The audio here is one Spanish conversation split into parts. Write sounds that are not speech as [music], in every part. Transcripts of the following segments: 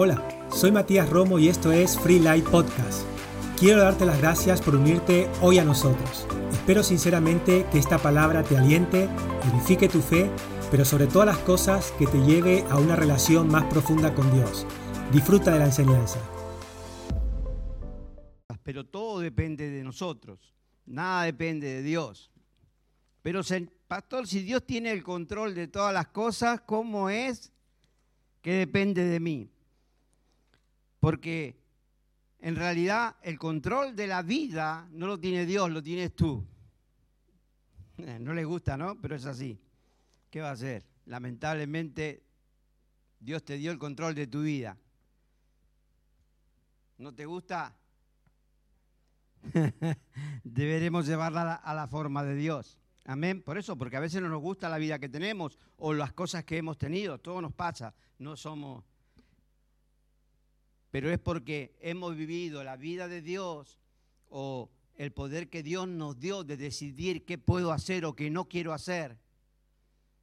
Hola, soy Matías Romo y esto es Free Light Podcast. Quiero darte las gracias por unirte hoy a nosotros. Espero sinceramente que esta palabra te aliente, edifique tu fe, pero sobre todas las cosas que te lleve a una relación más profunda con Dios. Disfruta de la enseñanza. Pero todo depende de nosotros, nada depende de Dios. Pero, pastor, si Dios tiene el control de todas las cosas, ¿cómo es que depende de mí? Porque en realidad el control de la vida no lo tiene Dios, lo tienes tú. Eh, no le gusta, ¿no? Pero es así. ¿Qué va a hacer? Lamentablemente Dios te dio el control de tu vida. ¿No te gusta? [laughs] Deberemos llevarla a la forma de Dios. Amén. Por eso, porque a veces no nos gusta la vida que tenemos o las cosas que hemos tenido. Todo nos pasa. No somos pero es porque hemos vivido la vida de Dios o el poder que Dios nos dio de decidir qué puedo hacer o qué no quiero hacer.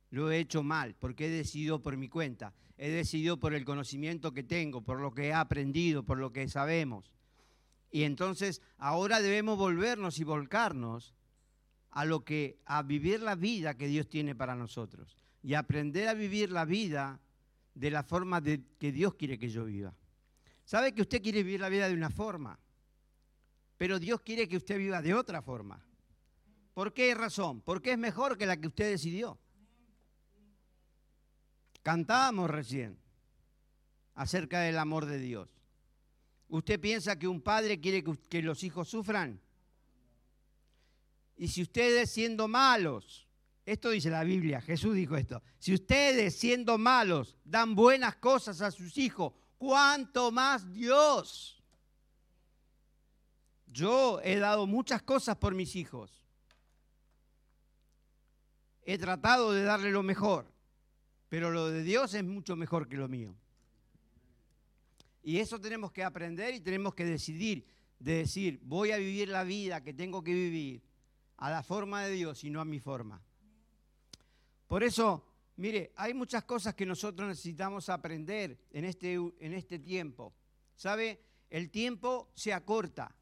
Lo he hecho mal, porque he decidido por mi cuenta, he decidido por el conocimiento que tengo, por lo que he aprendido, por lo que sabemos. Y entonces ahora debemos volvernos y volcarnos a lo que a vivir la vida que Dios tiene para nosotros y aprender a vivir la vida de la forma de, que Dios quiere que yo viva. Sabe que usted quiere vivir la vida de una forma, pero Dios quiere que usted viva de otra forma. ¿Por qué razón? Porque es mejor que la que usted decidió. Cantábamos recién acerca del amor de Dios. ¿Usted piensa que un padre quiere que, los hijos sufran? Y si ustedes siendo malos, esto dice la Biblia, Jesús dijo esto, si ustedes siendo malos dan buenas cosas a sus hijos, cuánto más Dios. Yo he dado muchas cosas por mis hijos. He tratado de darle lo mejor, pero lo de Dios es mucho mejor que lo mío. Y eso tenemos que aprender y tenemos que decidir, de decir, voy a vivir la vida que tengo que vivir a la forma de Dios y no a mi forma. Por eso Mire, hay muchas cosas que nosotros necesitamos aprender en este, en este tiempo. ¿Sabe? El tiempo se acorta.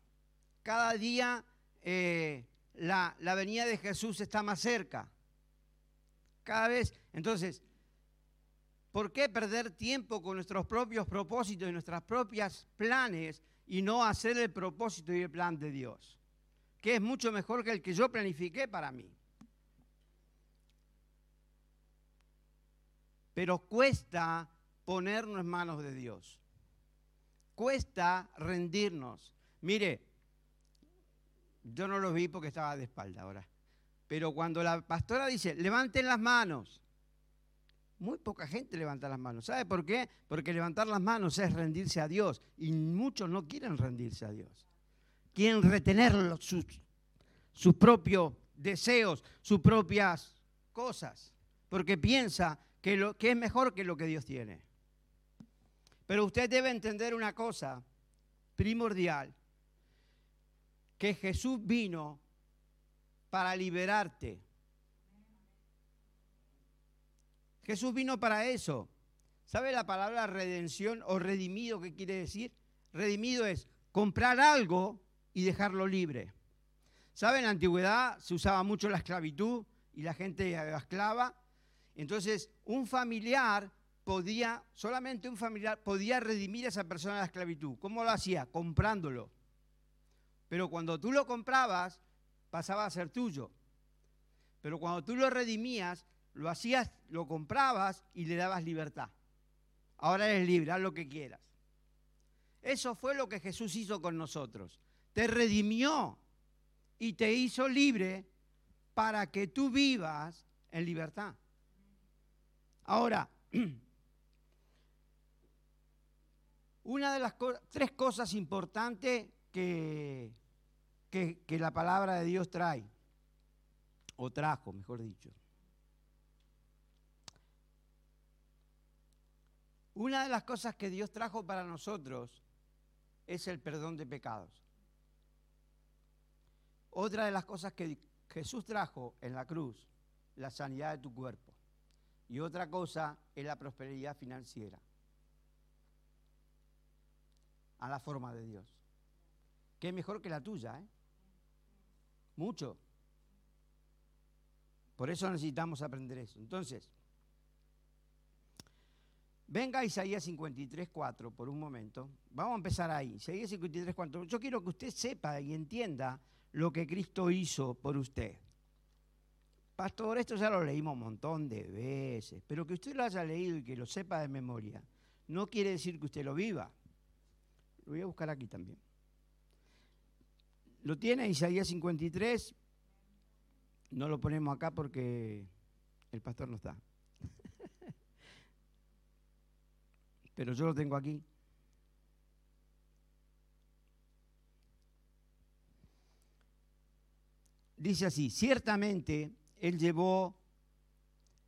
Cada día eh, la, la venida de Jesús está más cerca. Cada vez. Entonces, ¿por qué perder tiempo con nuestros propios propósitos y nuestras propias planes y no hacer el propósito y el plan de Dios? Que es mucho mejor que el que yo planifiqué para mí. Pero cuesta ponernos en manos de Dios. Cuesta rendirnos. Mire, yo no lo vi porque estaba de espalda ahora. Pero cuando la pastora dice, levanten las manos, muy poca gente levanta las manos. ¿Sabe por qué? Porque levantar las manos es rendirse a Dios. Y muchos no quieren rendirse a Dios. Quieren retener sus, sus propios deseos, sus propias cosas. Porque piensa que, lo, que es mejor que lo que Dios tiene. Pero usted debe entender una cosa primordial, que Jesús vino para liberarte. Jesús vino para eso. ¿Sabe la palabra redención o redimido qué quiere decir? Redimido es comprar algo y dejarlo libre. ¿Sabe? En la antigüedad se usaba mucho la esclavitud y la gente esclava entonces, un familiar podía, solamente un familiar podía redimir a esa persona de la esclavitud. ¿Cómo lo hacía? Comprándolo. Pero cuando tú lo comprabas, pasaba a ser tuyo. Pero cuando tú lo redimías, lo hacías, lo comprabas y le dabas libertad. Ahora eres libre, haz lo que quieras. Eso fue lo que Jesús hizo con nosotros. Te redimió y te hizo libre para que tú vivas en libertad. Ahora, [clears throat] una de las tres cosas importantes que, que, la palabra de Dios trae, o trajo, mejor dicho. Una de las cosas que Dios trajo para nosotros es el perdón de pecados. Otra de las cosas que Jesús trajo en la cruz, la sanidad de tu cuerpo y otra cosa es la prosperidad financiera. a la forma de Dios. Que es mejor que la tuya, ¿eh? Mucho. Por eso necesitamos aprender eso. Entonces, venga a Isaías 53, 4 por un momento. Vamos a empezar ahí. Isaías 53, 4. Yo quiero que usted sepa y entienda lo que Cristo hizo por usted. Pastor, esto ya lo leímos un montón de veces, pero que usted lo haya leído y que lo sepa de memoria, no quiere decir que usted lo viva. Lo voy a buscar aquí también. ¿Lo tiene Isaías 53? No lo ponemos acá porque el pastor no está. [laughs] Pero yo lo tengo aquí. Dice así, ciertamente Él llevó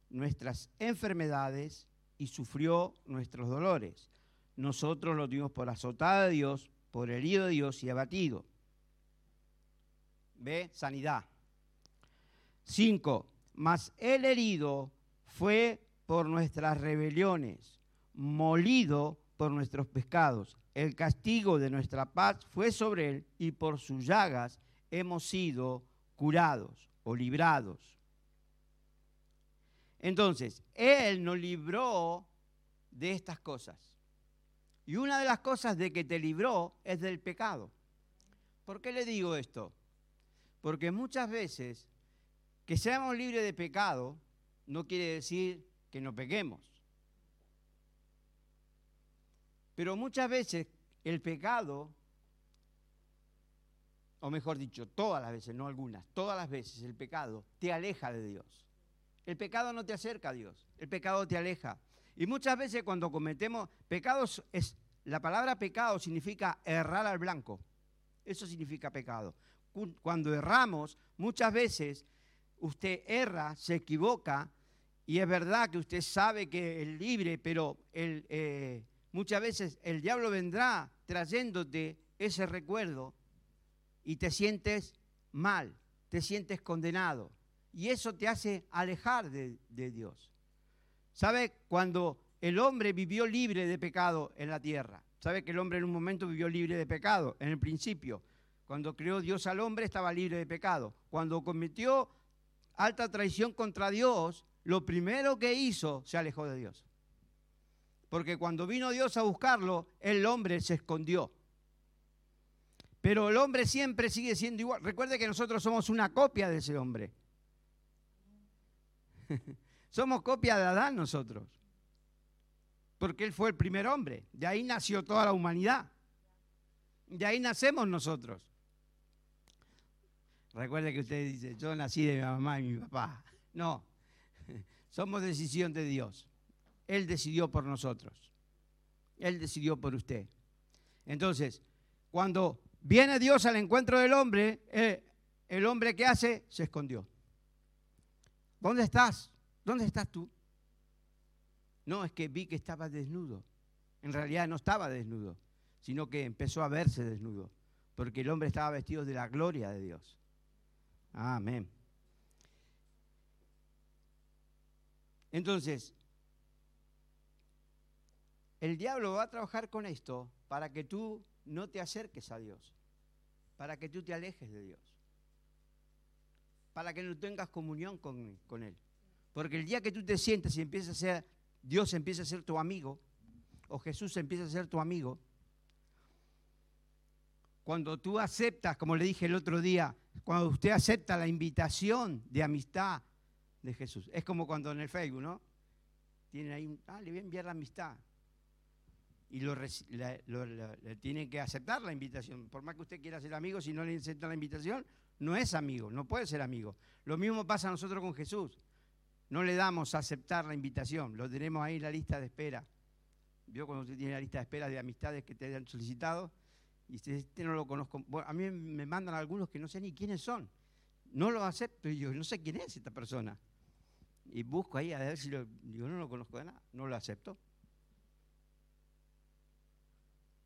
nuestras enfermedades y sufrió nuestros dolores. Nosotros lo dimos por azotada de Dios, por herido de Dios y abatido. ¿Ve? Sanidad. Cinco, mas el herido fue por nuestras rebeliones, molido por nuestros pecados. El castigo de nuestra paz fue sobre él y por sus llagas hemos sido curados o librados. Entonces, Él nos libró de estas cosas. Y una de las cosas de que te libró es del pecado. ¿Por qué le digo esto? Porque muchas veces que seamos libres de pecado no quiere decir que no pequemos. Pero muchas veces el pecado, o mejor dicho, todas las veces, no algunas, todas las veces el pecado te aleja de Dios. El pecado no te acerca a Dios, el pecado te aleja. Y muchas veces cuando cometemos pecados, la palabra pecado significa errar al blanco. Eso significa pecado. Cuando erramos, muchas veces usted erra, se equivoca, y es verdad que usted sabe que es libre, pero eh, muchas veces el diablo vendrá trayéndote ese recuerdo y te sientes mal, te sientes condenado. Y eso te hace alejar de, Dios. ¿Sabe? Cuando el hombre vivió libre de pecado en la tierra, ¿sabe que el hombre en un momento vivió libre de pecado? En el principio. Cuando creó Dios al hombre estaba libre de pecado. Cuando cometió alta traición contra Dios, lo primero que hizo se alejó de Dios. Porque cuando vino Dios a buscarlo, el hombre se escondió. Pero el hombre siempre sigue siendo igual. Recuerde que nosotros somos una copia de ese hombre. [laughs] somos copia de Adán nosotros. Porque él fue el primer hombre. De ahí nació toda la humanidad. De ahí nacemos nosotros. Recuerde que usted dice, yo nací de mi mamá y mi papá. No, [laughs] somos decisión de Dios. Él decidió por nosotros. Él decidió por usted. Entonces, cuando viene Dios al encuentro del hombre, eh, el hombre que hace se escondió. ¿Dónde estás? ¿Dónde estás tú? No, es que vi que estaba desnudo. En realidad no estaba desnudo, sino que empezó a verse desnudo, porque el hombre estaba vestido de la gloria de Dios. Amén. Entonces, el diablo va a trabajar con esto para que tú no te acerques a Dios, para que tú te alejes de Dios, para que no tengas comunión con, con Él. Porque el día que tú te sientes y empiezas a ser, Dios empieza a ser tu amigo, o Jesús empieza a ser tu amigo, cuando tú aceptas, como le dije el otro día, cuando usted acepta la invitación de amistad de Jesús. Es como cuando en el Facebook, ¿no? Tienen ahí, un, ah, le voy a enviar la amistad. Y lo, le tienen que aceptar la invitación. Por más que usted quiera ser amigo, si no le acepta la invitación, no es amigo, no puede ser amigo. Lo mismo pasa a nosotros con Jesús. No le damos a aceptar la invitación, lo tenemos ahí en la lista de espera. ¿Vio cuando usted tiene la lista de espera de amistades que te han solicitado? Y este, este no lo conozco. a mí me mandan algunos que no sé ni quiénes son. No lo acepto y yo no sé quién es esta persona. Y busco ahí a ver si lo. Digo, no lo conozco de nada, no lo acepto.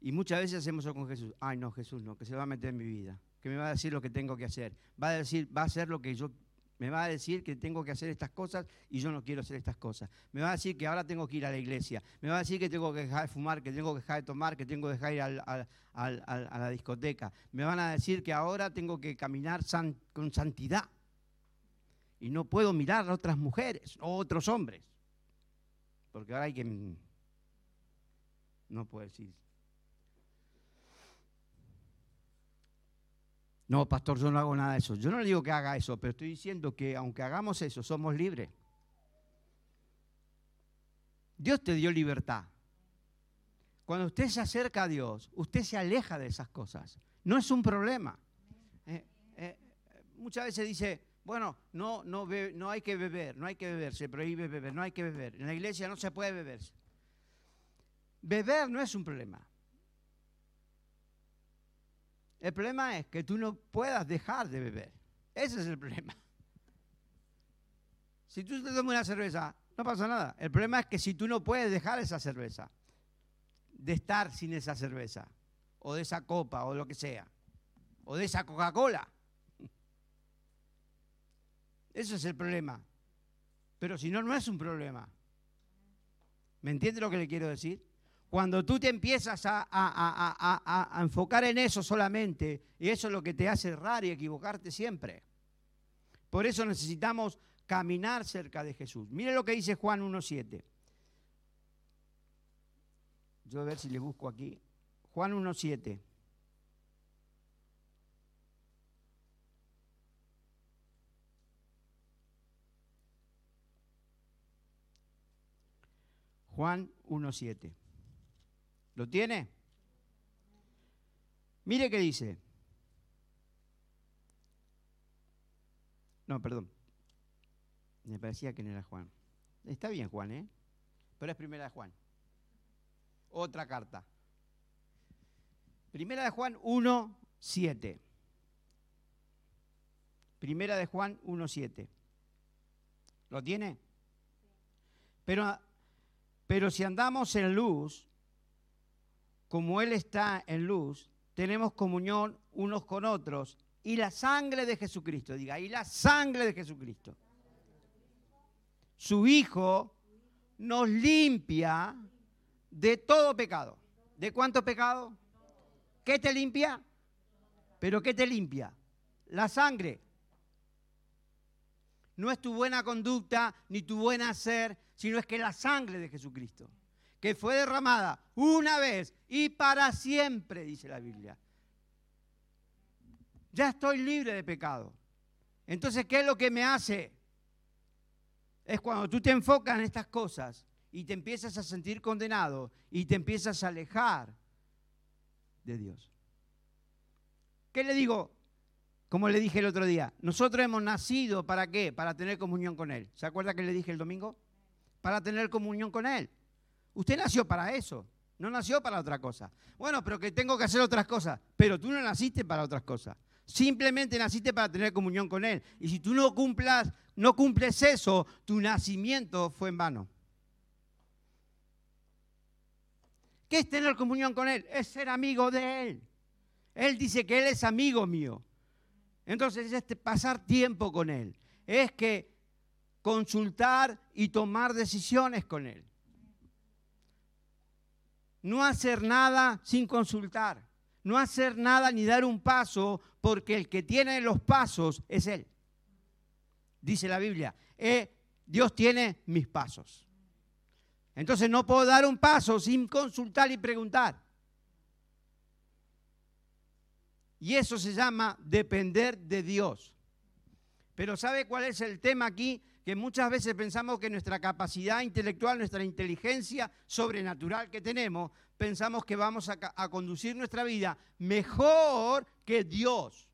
Y muchas veces hacemos eso con Jesús. Ay, no, Jesús no, que se va a meter en mi vida, que me va a decir lo que tengo que hacer. Va a decir, va a hacer lo que yo Me va a decir que tengo que hacer estas cosas y yo no quiero hacer estas cosas. Me va a decir que ahora tengo que ir a la iglesia. Me va a decir que tengo que dejar de fumar, que tengo que dejar de tomar, que tengo que dejar de ir a la discoteca. Me van a decir que ahora tengo que caminar con santidad. Y no puedo mirar a otras mujeres o otros hombres. Porque ahora hay que... No puedo decir No, pastor, yo no hago nada de eso. Yo no le digo que haga eso, pero estoy diciendo que aunque hagamos eso, somos libres. Dios te dio libertad. Cuando usted se acerca a Dios, usted se aleja de esas cosas. No es un problema. Eh, eh, muchas veces dice, bueno, no, no, no hay que beber, no hay que beber, se prohíbe beber, no hay que beber. En la iglesia no se puede beber. Beber no es un problema. El problema es que tú no puedas dejar de beber. Ese es el problema. [laughs] Si tú te tomas una cerveza, no pasa nada. El problema es que si tú no puedes dejar esa cerveza, de estar sin esa cerveza, o de esa copa, o lo que sea, o de esa Coca-Cola. [laughs] Eso es el problema. Pero si no, no es un problema. ¿Me entiende lo que le quiero decir? Cuando tú te empiezas a, enfocar en eso solamente, y eso es lo que te hace errar y equivocarte siempre. Por eso necesitamos caminar cerca de Jesús. Mire lo que dice Juan 1.7. Yo a ver si le busco aquí. Juan 1.7. Juan 1.7. ¿Lo tiene? Mire qué dice. No, perdón. Me parecía que no era Juan. Está bien Juan, ¿eh? Pero es primera de Juan. Otra carta. Primera de Juan 1, 7. Primera de Juan 1, 7. ¿Lo tiene? Pero, pero si andamos en luz, como Él está en luz, tenemos comunión unos con otros. Y la sangre de Jesucristo, diga, y la sangre de Jesucristo. Su Hijo nos limpia de todo pecado. ¿De cuánto pecado? ¿Qué te limpia? ¿Pero qué te limpia? La sangre. No es tu buena conducta ni tu buen hacer, sino es que la sangre de Jesucristo que fue derramada una vez y para siempre, dice la Biblia. Ya estoy libre de pecado. Entonces, ¿qué es lo que me hace? Es cuando tú te enfocas en estas cosas y te empiezas a sentir condenado y te empiezas a alejar de Dios. ¿Qué le digo? Como le dije el otro día, nosotros hemos nacido para qué? Para tener comunión con Él. ¿Se acuerda que le dije el domingo? Para tener comunión con Él. Usted nació para eso, no nació para otra cosa. Bueno, pero que tengo que hacer otras cosas, pero tú no naciste para otras cosas. Simplemente naciste para tener comunión con Él. Y si tú no cumplas, no cumples eso, tu nacimiento fue en vano. ¿Qué es tener comunión con Él? Es ser amigo de Él. Él dice que Él es amigo mío. Entonces es pasar tiempo con Él. Es que consultar y tomar decisiones con Él no hacer nada sin consultar, no hacer nada ni dar un paso, porque el que tiene los pasos es Él. Dice la Biblia, eh, Dios tiene mis pasos. Entonces no puedo dar un paso sin consultar y preguntar. Y eso se llama depender de Dios. Pero ¿sabe cuál es el tema aquí? Que muchas veces pensamos que nuestra capacidad intelectual, nuestra inteligencia sobrenatural que tenemos, pensamos que vamos a, conducir nuestra vida mejor que Dios.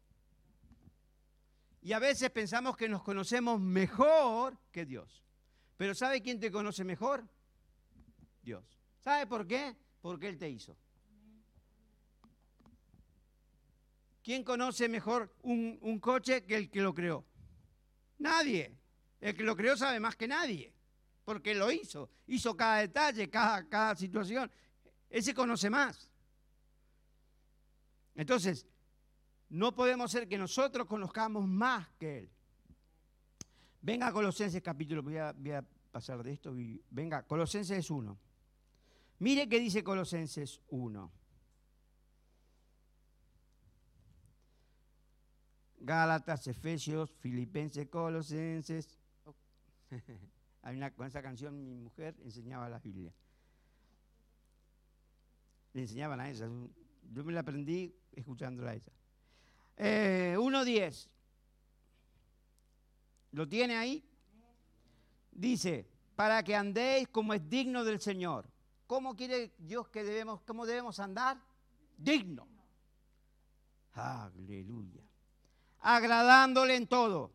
Y a veces pensamos que nos conocemos mejor que Dios. Pero ¿sabe quién te conoce mejor? Dios. ¿Sabe por qué? Porque Él te hizo. ¿Quién conoce mejor un, un coche que el que lo creó? Nadie. El que lo creó sabe más que nadie, porque lo hizo. Hizo cada detalle, cada, cada situación. Ese conoce más. Entonces, no podemos ser que nosotros conozcamos más que Él. Venga Colosenses capítulo, voy a, a pasar de esto. Venga, Colosenses 1. Mire qué dice Colosenses 1. Gálatas, Efesios, Filipenses, Colosenses. [laughs] Hay una, con esa canción mi mujer enseñaba la Biblia. Le enseñaban a ella. Yo me la aprendí escuchándola a ella. Eh, 1.10. ¿Lo tiene ahí? Dice, para que andéis como es digno del Señor. ¿Cómo quiere Dios que debemos, cómo debemos andar? Digno. Aleluya. Agradándole en todo,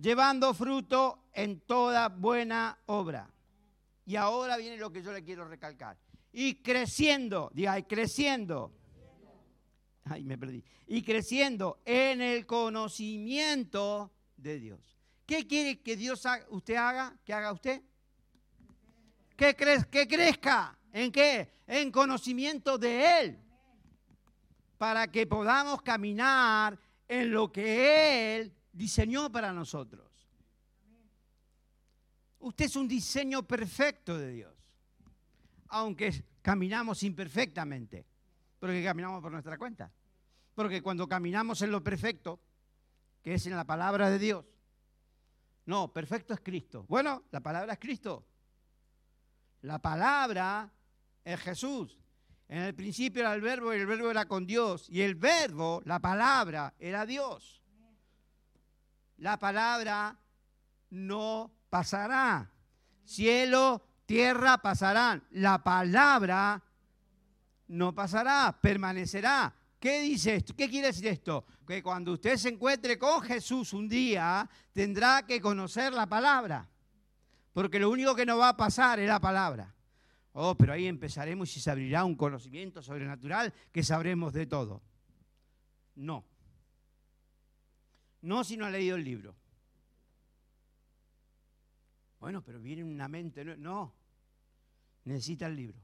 llevando fruto en toda buena obra. Y ahora viene lo que yo le quiero recalcar. Y creciendo, diga, y creciendo. Ay, me perdí. Y creciendo en el conocimiento de Dios. ¿Qué quiere que Dios haga- usted haga? ¿Que haga usted? Que, cre- que crezca. ¿En qué? En conocimiento de Él. Para que podamos caminar en lo que Él diseñó para nosotros. Usted es un diseño perfecto de Dios. Aunque caminamos imperfectamente. Porque caminamos por nuestra cuenta. Porque cuando caminamos en lo perfecto, que es en la palabra de Dios, no, perfecto es Cristo. Bueno, la palabra es Cristo. La palabra es Jesús. En el principio era el verbo y el verbo era con Dios. Y el verbo, la palabra, era Dios. La palabra no pasará. Cielo, tierra pasarán. La palabra no pasará, permanecerá. ¿Qué dice esto? ¿Qué quiere decir esto? Que cuando usted se encuentre con Jesús un día, tendrá que conocer la palabra. Porque lo único que no va a pasar es la palabra. Oh, pero ahí empezaremos y se abrirá un conocimiento sobrenatural que sabremos de todo. No. No si no ha leído el libro. Bueno, pero viene una mente. No, no. necesita el libro.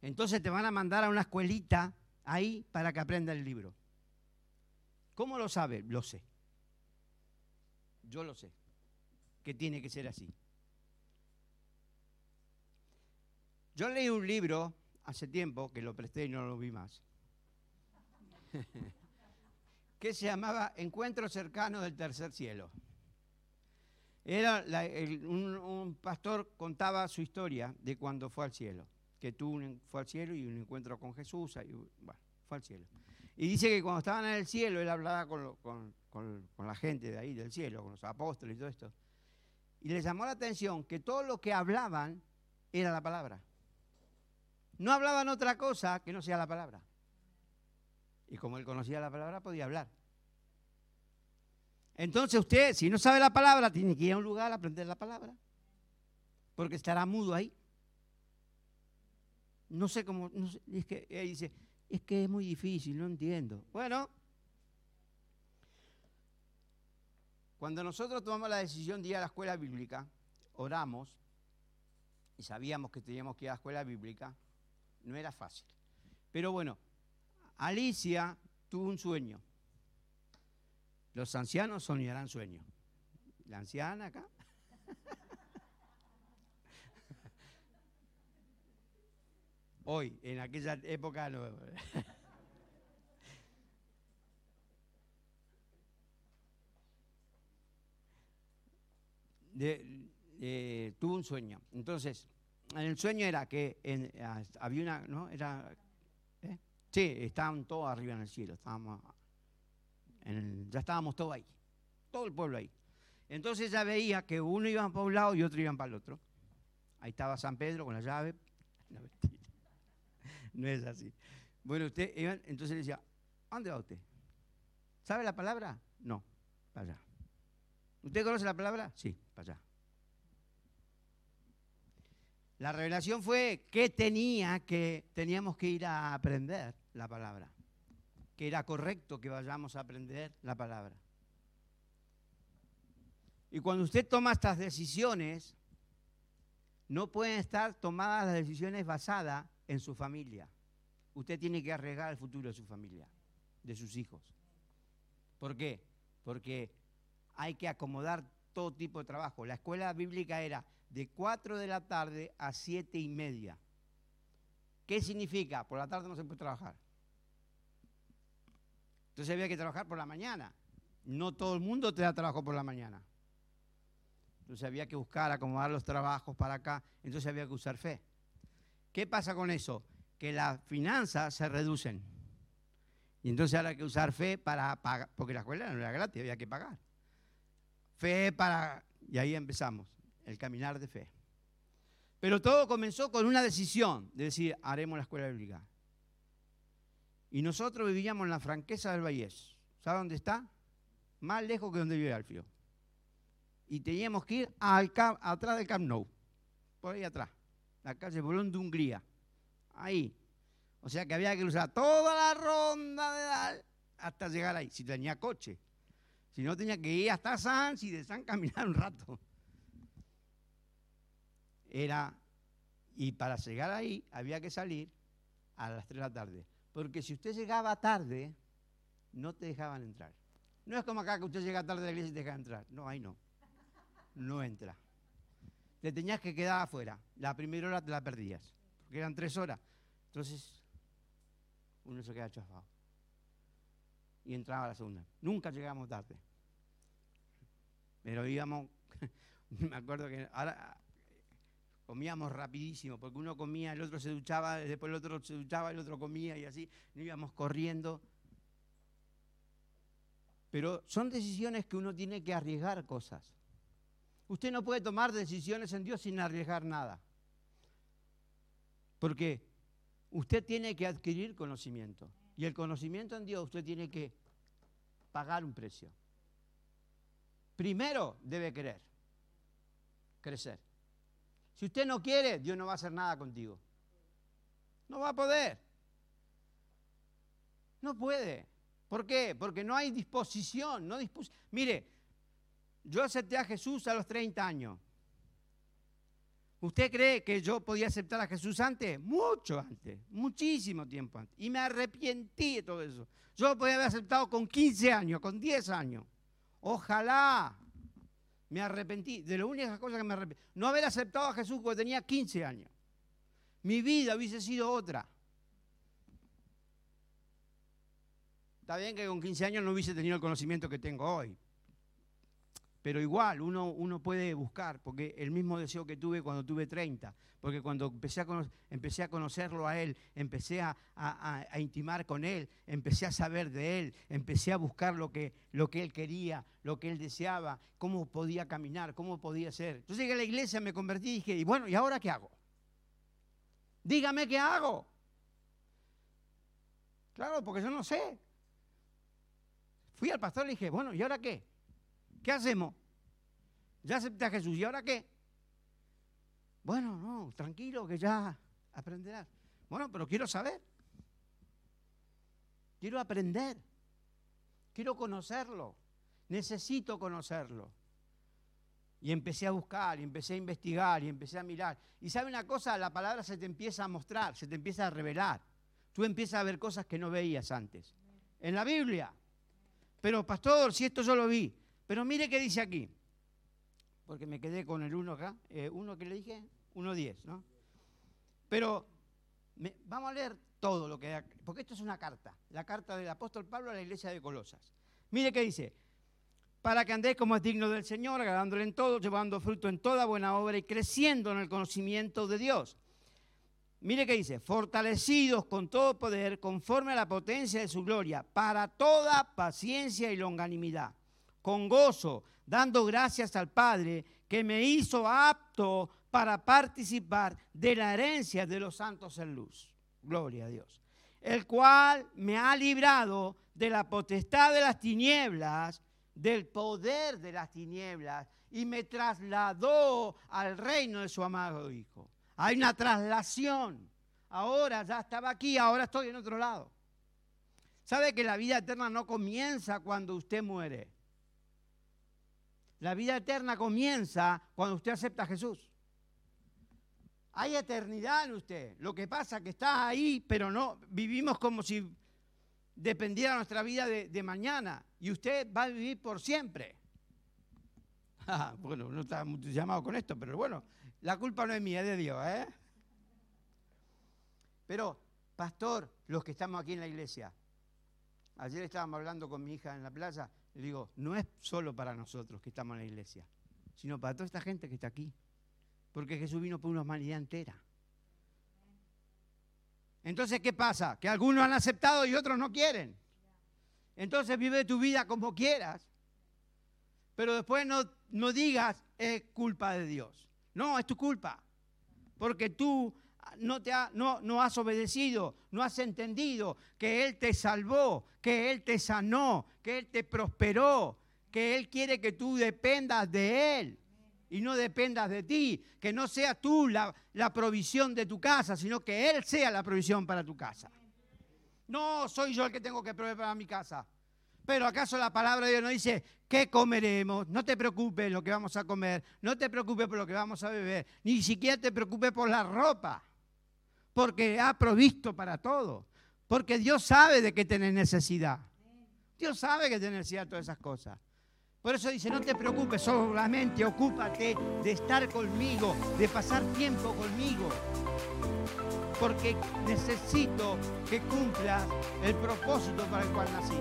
Entonces te van a mandar a una escuelita ahí para que aprenda el libro. ¿Cómo lo sabe? Lo sé. Yo lo sé. Que tiene que ser así. Yo leí un libro hace tiempo, que lo presté y no lo vi más, [laughs] que se llamaba Encuentro cercano del tercer cielo. Era un, pastor contaba su historia de cuando fue al cielo, que tuvo un, fue al cielo y un encuentro con Jesús, y, bueno, fue al cielo. Y dice que cuando estaban en el cielo, él hablaba con- con- con la gente de ahí, del cielo, con los apóstoles y todo esto. Y les llamó la atención que todo lo que hablaban era la palabra. No hablaban otra cosa que no sea la palabra. Y como él conocía la palabra, podía hablar. Entonces usted, si no sabe la palabra, tiene que ir a un lugar a aprender la palabra. Porque estará mudo ahí. No sé cómo, no sé, es que él dice, es que es muy difícil, no entiendo. Bueno, cuando nosotros tomamos la decisión de ir a la escuela bíblica, oramos y sabíamos que teníamos que ir a la escuela bíblica, no era fácil. Pero bueno, Alicia tuvo un sueño. Los ancianos soñarán sueños. La anciana acá. Hoy, en aquella época no. Tuvo un sueño. Entonces, en el sueño era que había una, ¿no? Era. Sí, estaban todos arriba en el cielo, estábamos, ya estábamos todos ahí, todo el pueblo ahí. Entonces ella veía que uno iba para un lado y otro iban para el otro. Ahí estaba San Pedro con la llave. [laughs] No, es así. Bueno, usted, entonces le decía, ¿a dónde va usted? ¿Sabe la palabra? No, para allá. ¿Usted conoce la palabra? Sí, para allá. La revelación fue que tenía que teníamos que ir a aprender la palabra, que era correcto que vayamos a aprender la palabra. Y cuando usted toma estas decisiones, no pueden estar tomadas las decisiones basadas en su familia. Usted tiene que arriesgar el futuro de su familia, de sus hijos. ¿Por qué? Porque hay que acomodar todo tipo de trabajo. La escuela bíblica era de 4 de la tarde a 7 y media. ¿Qué significa? Por la tarde no se puede trabajar. Entonces había que trabajar por la mañana. No todo el mundo te da trabajo por la mañana. Entonces había que buscar, acomodar los trabajos para acá. Entonces había que usar fe. ¿Qué pasa con eso? Que las finanzas se reducen. Y entonces ahora que usar fe para pagar, porque la escuela no era gratis, había que pagar. Fe para... Y ahí empezamos, el caminar de fe. Pero todo comenzó con una decisión de decir, haremos la escuela bíblica. Y nosotros vivíamos en la franqueza del Vallés. ¿Sabe dónde está? Más lejos que donde vive Alfio. Y teníamos que ir atrás del Camp Nou, por ahí atrás, la calle Bolón de Hungría. Ahí. O sea que había que cruzar toda la ronda de Dal hasta llegar ahí, si tenía coche. Si no, tenía que ir hasta Sanz y de San [laughs] caminar un rato. Era, y para llegar ahí había que salir a las 3 de la tarde. Porque si usted llegaba tarde, no te dejaban entrar. No es como acá que usted llega tarde a la iglesia y te deja entrar. No, ahí no. No entra. Te tenías que quedar afuera. La primera hora te la perdías. Porque eran tres horas. Entonces, uno se queda chafado. Y entraba a la segunda. Nunca llegamos tarde. Pero íbamos, [laughs] me acuerdo que ahora comíamos rapidísimo, porque uno comía, el otro se duchaba, después el otro se duchaba, el otro comía y así, íbamos corriendo. Pero son decisiones que uno tiene que arriesgar cosas. Usted no puede tomar decisiones en Dios sin arriesgar nada. Porque usted tiene que adquirir conocimiento. Y el conocimiento en Dios usted tiene que pagar un precio. Primero debe querer, crecer. Si usted no quiere, Dios no va a hacer nada contigo. No va a poder. No puede. ¿Por qué? Porque no hay disposición. No Mire, yo acepté a Jesús a los 30 años. ¿Usted cree que yo podía aceptar a Jesús antes? Mucho antes, muchísimo tiempo antes. Y me arrepentí de todo eso. Yo lo podía haber aceptado con 15 años, con 10 años. Ojalá me arrepentí. De las únicas cosas que me arrepentí. No haber aceptado a Jesús cuando tenía 15 años. Mi vida hubiese sido otra. Está bien que con 15 años no hubiese tenido el conocimiento que tengo hoy. Pero igual uno, uno puede buscar, porque el mismo deseo que tuve cuando tuve 30, porque cuando empecé a, empecé a conocerlo a Él, empecé a, intimar con Él, empecé a saber de Él, empecé a buscar lo que, lo que Él quería, lo que Él deseaba, cómo podía caminar, cómo podía ser. Entonces llegué a la iglesia, me convertí y dije, y bueno, ¿y ahora qué hago? Dígame qué hago. Claro, porque yo no sé. Fui al pastor y le dije, bueno, ¿y ahora qué? ¿Qué hacemos? Ya acepté a Jesús, ¿y ahora qué? Bueno, no, tranquilo, que ya aprenderás. Bueno, pero quiero saber. Quiero aprender. Quiero conocerlo. Necesito conocerlo. Y empecé a buscar, y empecé a investigar, y empecé a mirar. Y sabe una cosa, la palabra se te empieza a mostrar, se te empieza a revelar. Tú empiezas a ver cosas que no veías antes. En la Biblia. Pero pastor, si esto yo lo vi. Pero mire qué dice aquí, porque me quedé con el uno acá, eh, uno que le dije, uno diez, ¿no? Pero vamos a leer todo lo que porque esto es una carta, la carta del apóstol Pablo a la iglesia de Colosas. Mire qué dice, para que andéis como es digno del Señor, agradándole en todo, llevando fruto en toda buena obra y creciendo en el conocimiento de Dios. Mire qué dice, fortalecidos con todo poder, conforme a la potencia de su gloria, para toda paciencia y longanimidad con gozo, dando gracias al Padre que me hizo apto para participar de la herencia de los santos en luz. Gloria a Dios. El cual me ha librado de la potestad de las tinieblas, del poder de las tinieblas, y me trasladó al reino de su amado Hijo. Hay una traslación. Ahora ya estaba aquí, ahora estoy en otro lado. ¿Sabe que la vida eterna no comienza cuando usted muere? La vida eterna comienza cuando usted acepta a Jesús. Hay eternidad en usted. Lo que pasa es que está ahí, pero no vivimos como si dependiera nuestra vida de, mañana. Y usted va a vivir por siempre. [laughs] Ah, bueno, no está muy llamado con esto, pero bueno, la culpa no es mía, es de Dios, ¿eh? Pero, pastor, los que estamos aquí en la iglesia, ayer estábamos hablando con mi hija en la playa, le digo, no es solo para nosotros que estamos en la iglesia, sino para toda esta gente que está aquí. Porque Jesús vino por una humanidad entera. Entonces, ¿qué pasa? Que algunos han aceptado y otros no quieren. Entonces vive tu vida como quieras, pero después no, no digas es culpa de Dios. No, es tu culpa. Porque tú no, te no, no has obedecido, no has entendido que Él te salvó, que Él te sanó, que Él te prosperó, que Él quiere que tú dependas de Él y no dependas de ti, que no sea tú la, la, provisión de tu casa, sino que Él sea la provisión para tu casa. No soy yo el que tengo que proveer para mi casa. Pero acaso la palabra de Dios no dice, ¿qué comeremos? No te preocupes lo que vamos a comer, no te preocupes por lo que vamos a beber, ni siquiera te preocupes por la ropa, porque ha provisto para todo, porque Dios sabe de que tenés necesidad. Dios sabe que tenés necesidad de todas esas cosas. Por eso dice, no te preocupes, solamente ocúpate de estar conmigo, de pasar tiempo conmigo, porque necesito que cumplas el propósito para el cual nací.